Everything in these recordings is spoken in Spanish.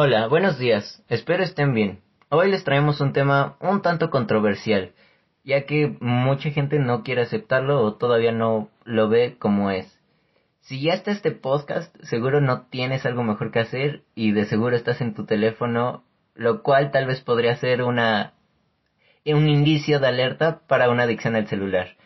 Hola, buenos días. Espero estén bien. Hoy les traemos un tema un tanto controversial, ya que mucha gente no quiere aceptarlo o todavía no lo ve como es. Si ya está este podcast, seguro no tienes algo mejor que hacer y de seguro estás en tu teléfono, lo cual tal vez podría ser una un indicio de alerta para una adicción al celular.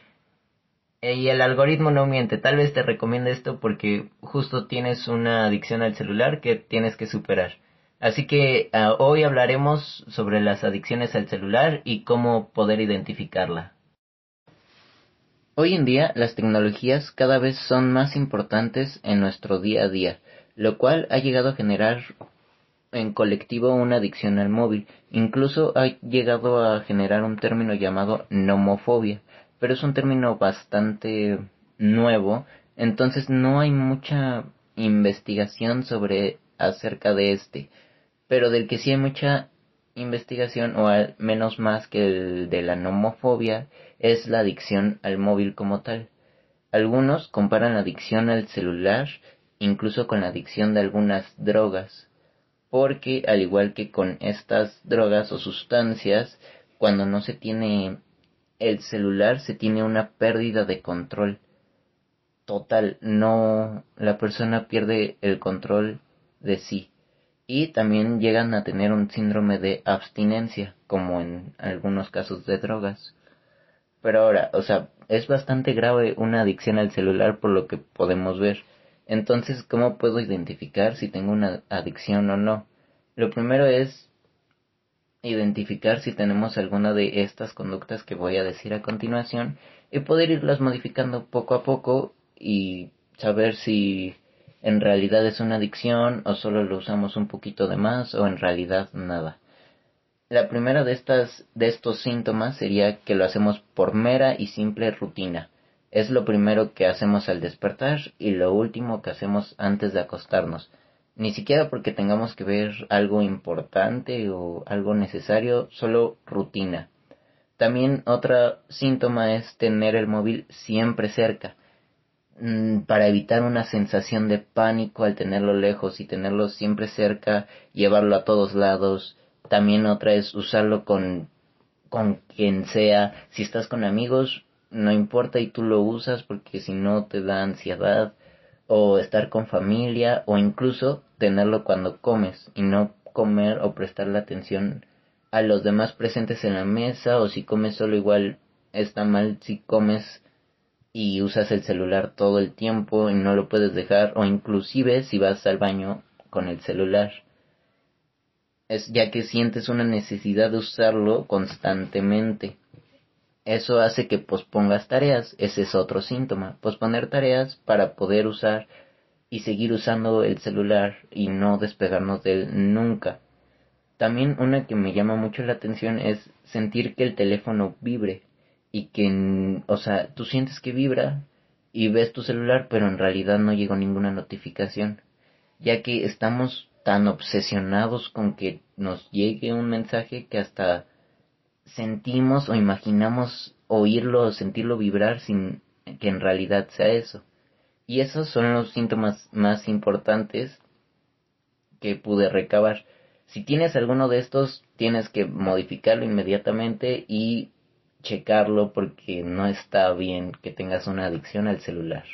Eh, y el algoritmo no miente, tal vez te recomiende esto porque justo tienes una adicción al celular que tienes que superar. Así que ah, hoy hablaremos sobre las adicciones al celular y cómo poder identificarla. Hoy en día las tecnologías cada vez son más importantes en nuestro día a día, lo cual ha llegado a generar en colectivo una adicción al móvil. Incluso ha llegado a generar un término llamado nomofobia, pero es un término bastante nuevo, entonces no hay mucha investigación sobre acerca de este, pero del que sí hay mucha investigación, o al menos más que el de la nomofobia, es la adicción al móvil como tal. Algunos comparan la adicción al celular incluso con la adicción de algunas drogas, porque al igual que con estas drogas o sustancias, cuando no se tiene el celular se tiene una pérdida de control total, no la persona pierde el control de sí y también llegan a tener un síndrome de abstinencia, como en algunos casos de drogas. Pero ahora, o sea, es bastante grave una adicción al celular por lo que podemos ver. Entonces, ¿cómo puedo identificar si tengo una adicción o no? Lo primero es identificar si tenemos alguna de estas conductas que voy a decir a continuación y poder irlas modificando poco a poco y saber si en realidad es una adicción o solo lo usamos un poquito de más o en realidad nada. La primera de estas de estos síntomas sería que lo hacemos por mera y simple rutina. Es lo primero que hacemos al despertar y lo último que hacemos antes de acostarnos ni siquiera porque tengamos que ver algo importante o algo necesario, solo rutina. También otro síntoma es tener el móvil siempre cerca, para evitar una sensación de pánico al tenerlo lejos y tenerlo siempre cerca, llevarlo a todos lados. También otra es usarlo con, con quien sea. Si estás con amigos, no importa y tú lo usas porque si no te da ansiedad o estar con familia o incluso tenerlo cuando comes y no comer o prestarle atención a los demás presentes en la mesa o si comes solo igual está mal si comes y usas el celular todo el tiempo y no lo puedes dejar o inclusive si vas al baño con el celular. Es ya que sientes una necesidad de usarlo constantemente. Eso hace que pospongas tareas, ese es otro síntoma, posponer tareas para poder usar y seguir usando el celular y no despegarnos de él nunca. También una que me llama mucho la atención es sentir que el teléfono vibre y que, o sea, tú sientes que vibra y ves tu celular, pero en realidad no llegó ninguna notificación, ya que estamos tan obsesionados con que nos llegue un mensaje que hasta sentimos o imaginamos oírlo o sentirlo vibrar sin que en realidad sea eso. Y esos son los síntomas más importantes que pude recabar. Si tienes alguno de estos, tienes que modificarlo inmediatamente y checarlo porque no está bien que tengas una adicción al celular.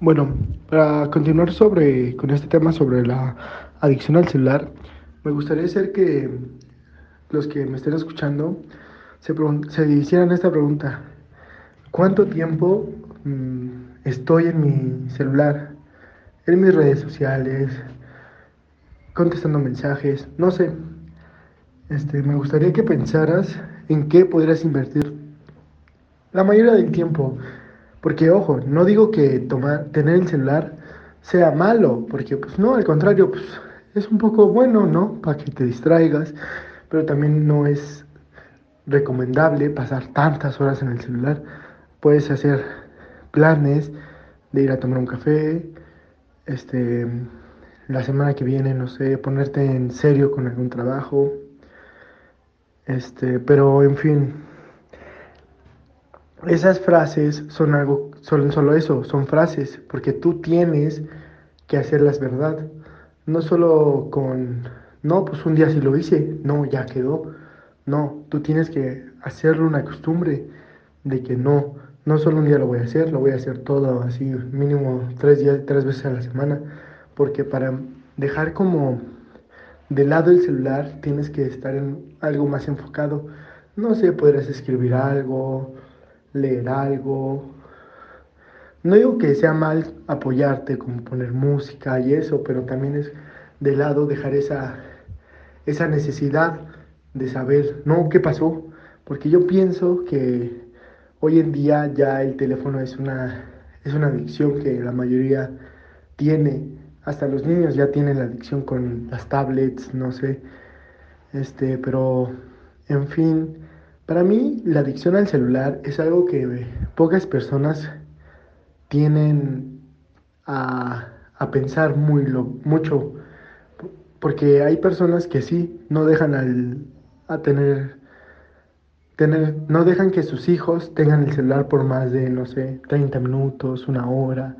Bueno, para continuar sobre con este tema sobre la adicción al celular, me gustaría decir que los que me estén escuchando se, se hicieran esta pregunta. ¿Cuánto tiempo mm, estoy en mi celular, en mis redes sociales, contestando mensajes? No sé. Este, me gustaría que pensaras en qué podrías invertir la mayoría del tiempo. Porque, ojo, no digo que tomar, tener el celular sea malo, porque pues no, al contrario, pues es un poco bueno, ¿no? Para que te distraigas, pero también no es recomendable pasar tantas horas en el celular. Puedes hacer planes de ir a tomar un café, este, la semana que viene, no sé, ponerte en serio con algún trabajo, este, pero en fin, esas frases son algo, son solo eso, son frases, porque tú tienes que hacerlas verdad. no solo con, no, pues un día sí lo hice, no, ya quedó. No, tú tienes que hacerlo una costumbre de que no, no solo un día lo voy a hacer, lo voy a hacer todo así, mínimo tres días, tres veces a la semana, porque para dejar como de lado el celular tienes que estar en algo más enfocado. No sé, podrías escribir algo, leer algo. No digo que sea mal apoyarte, como poner música y eso, pero también es de lado dejar esa, esa necesidad de saber, no, ¿qué pasó? Porque yo pienso que hoy en día ya el teléfono es una, es una adicción que la mayoría tiene. Hasta los niños ya tienen la adicción con las tablets, no sé. Este, pero, en fin, para mí la adicción al celular es algo que pocas personas tienen a, a pensar muy lo, mucho. Porque hay personas que sí, no dejan al, a tener, tener, no dejan que sus hijos tengan el celular por más de, no sé, 30 minutos, una hora,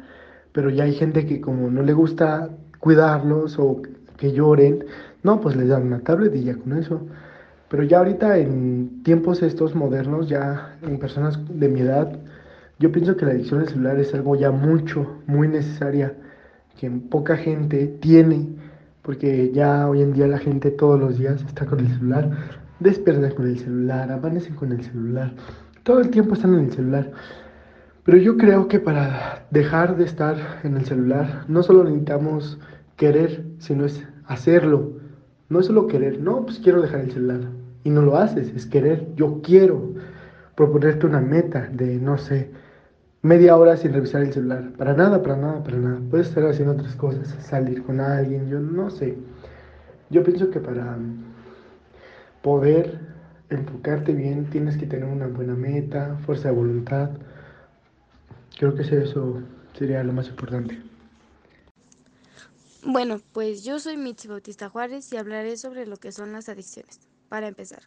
pero ya hay gente que como no le gusta cuidarlos o que lloren, no, pues les dan una tablet con eso. Pero ya ahorita en tiempos estos modernos, ya en personas de mi edad, yo pienso que la adicción al celular es algo ya mucho, muy necesaria, que poca gente tiene porque ya hoy en día la gente todos los días está con el celular, despiertan con el celular, amanecen con el celular, todo el tiempo están en el celular. Pero yo creo que para dejar de estar en el celular, no solo necesitamos querer, sino es hacerlo. No es solo querer, no, pues quiero dejar el celular. Y no lo haces, es querer, yo quiero proponerte una meta de, no sé, media hora sin revisar el celular. Para nada, para nada, para nada. Puedes estar haciendo otras cosas, salir con alguien, yo no sé. Yo pienso que para poder enfocarte bien tienes que tener una buena meta, fuerza de voluntad. Creo que eso sería lo más importante. Bueno, pues yo soy Mitzi Bautista Juárez y hablaré sobre lo que son las adicciones. Para empezar,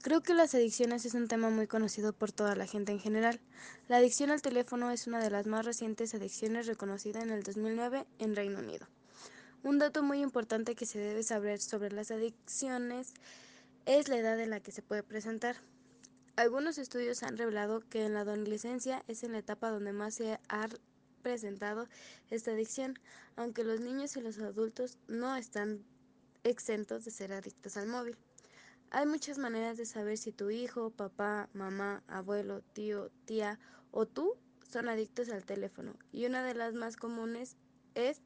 creo que las adicciones es un tema muy conocido por toda la gente en general. La adicción al teléfono es una de las más recientes adicciones reconocida en el 2009 en Reino Unido. Un dato muy importante que se debe saber sobre las adicciones es la edad en la que se puede presentar. Algunos estudios han revelado que en la adolescencia es en la etapa donde más se ha presentado esta adicción, aunque los niños y los adultos no están exentos de ser adictos al móvil. Hay muchas maneras de saber si tu hijo, papá, mamá, abuelo, tío, tía o tú son adictos al teléfono y una de las más comunes es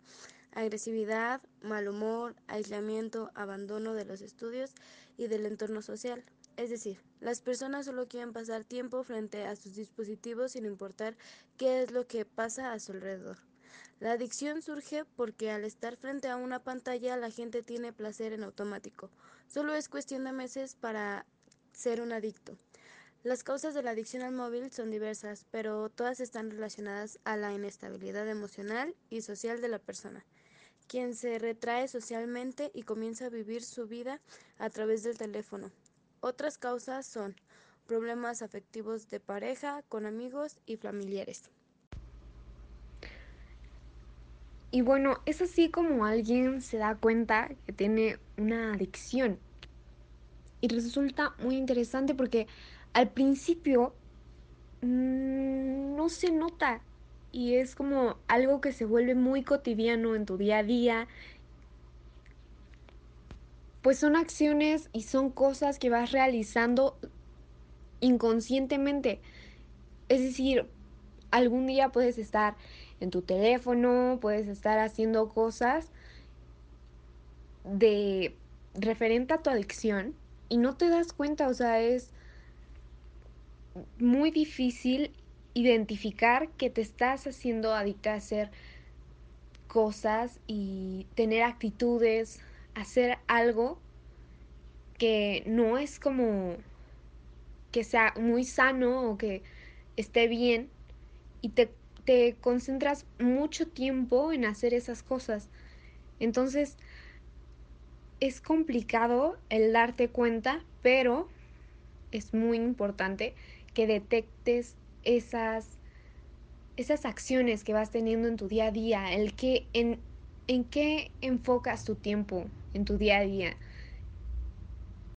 agresividad, mal humor, aislamiento, abandono de los estudios y del entorno social. Es decir, las personas solo quieren pasar tiempo frente a sus dispositivos sin importar qué es lo que pasa a su alrededor. La adicción surge porque al estar frente a una pantalla la gente tiene placer en automático. Solo es cuestión de meses para ser un adicto. Las causas de la adicción al móvil son diversas, pero todas están relacionadas a la inestabilidad emocional y social de la persona, quien se retrae socialmente y comienza a vivir su vida a través del teléfono. Otras causas son problemas afectivos de pareja, con amigos y familiares. Y bueno, es así como alguien se da cuenta que tiene una adicción. Y resulta muy interesante porque al principio mmm, no se nota y es como algo que se vuelve muy cotidiano en tu día a día. Pues son acciones y son cosas que vas realizando inconscientemente. Es decir, algún día puedes estar en tu teléfono, puedes estar haciendo cosas de referente a tu adicción y no te das cuenta, o sea, es muy difícil identificar que te estás haciendo adicta a hacer cosas y tener actitudes, hacer algo que no es como que sea muy sano o que esté bien y te te concentras mucho tiempo en hacer esas cosas. Entonces, es complicado el darte cuenta, pero es muy importante que detectes esas, esas acciones que vas teniendo en tu día a día, el que en ¿En qué enfocas tu tiempo en tu día a día?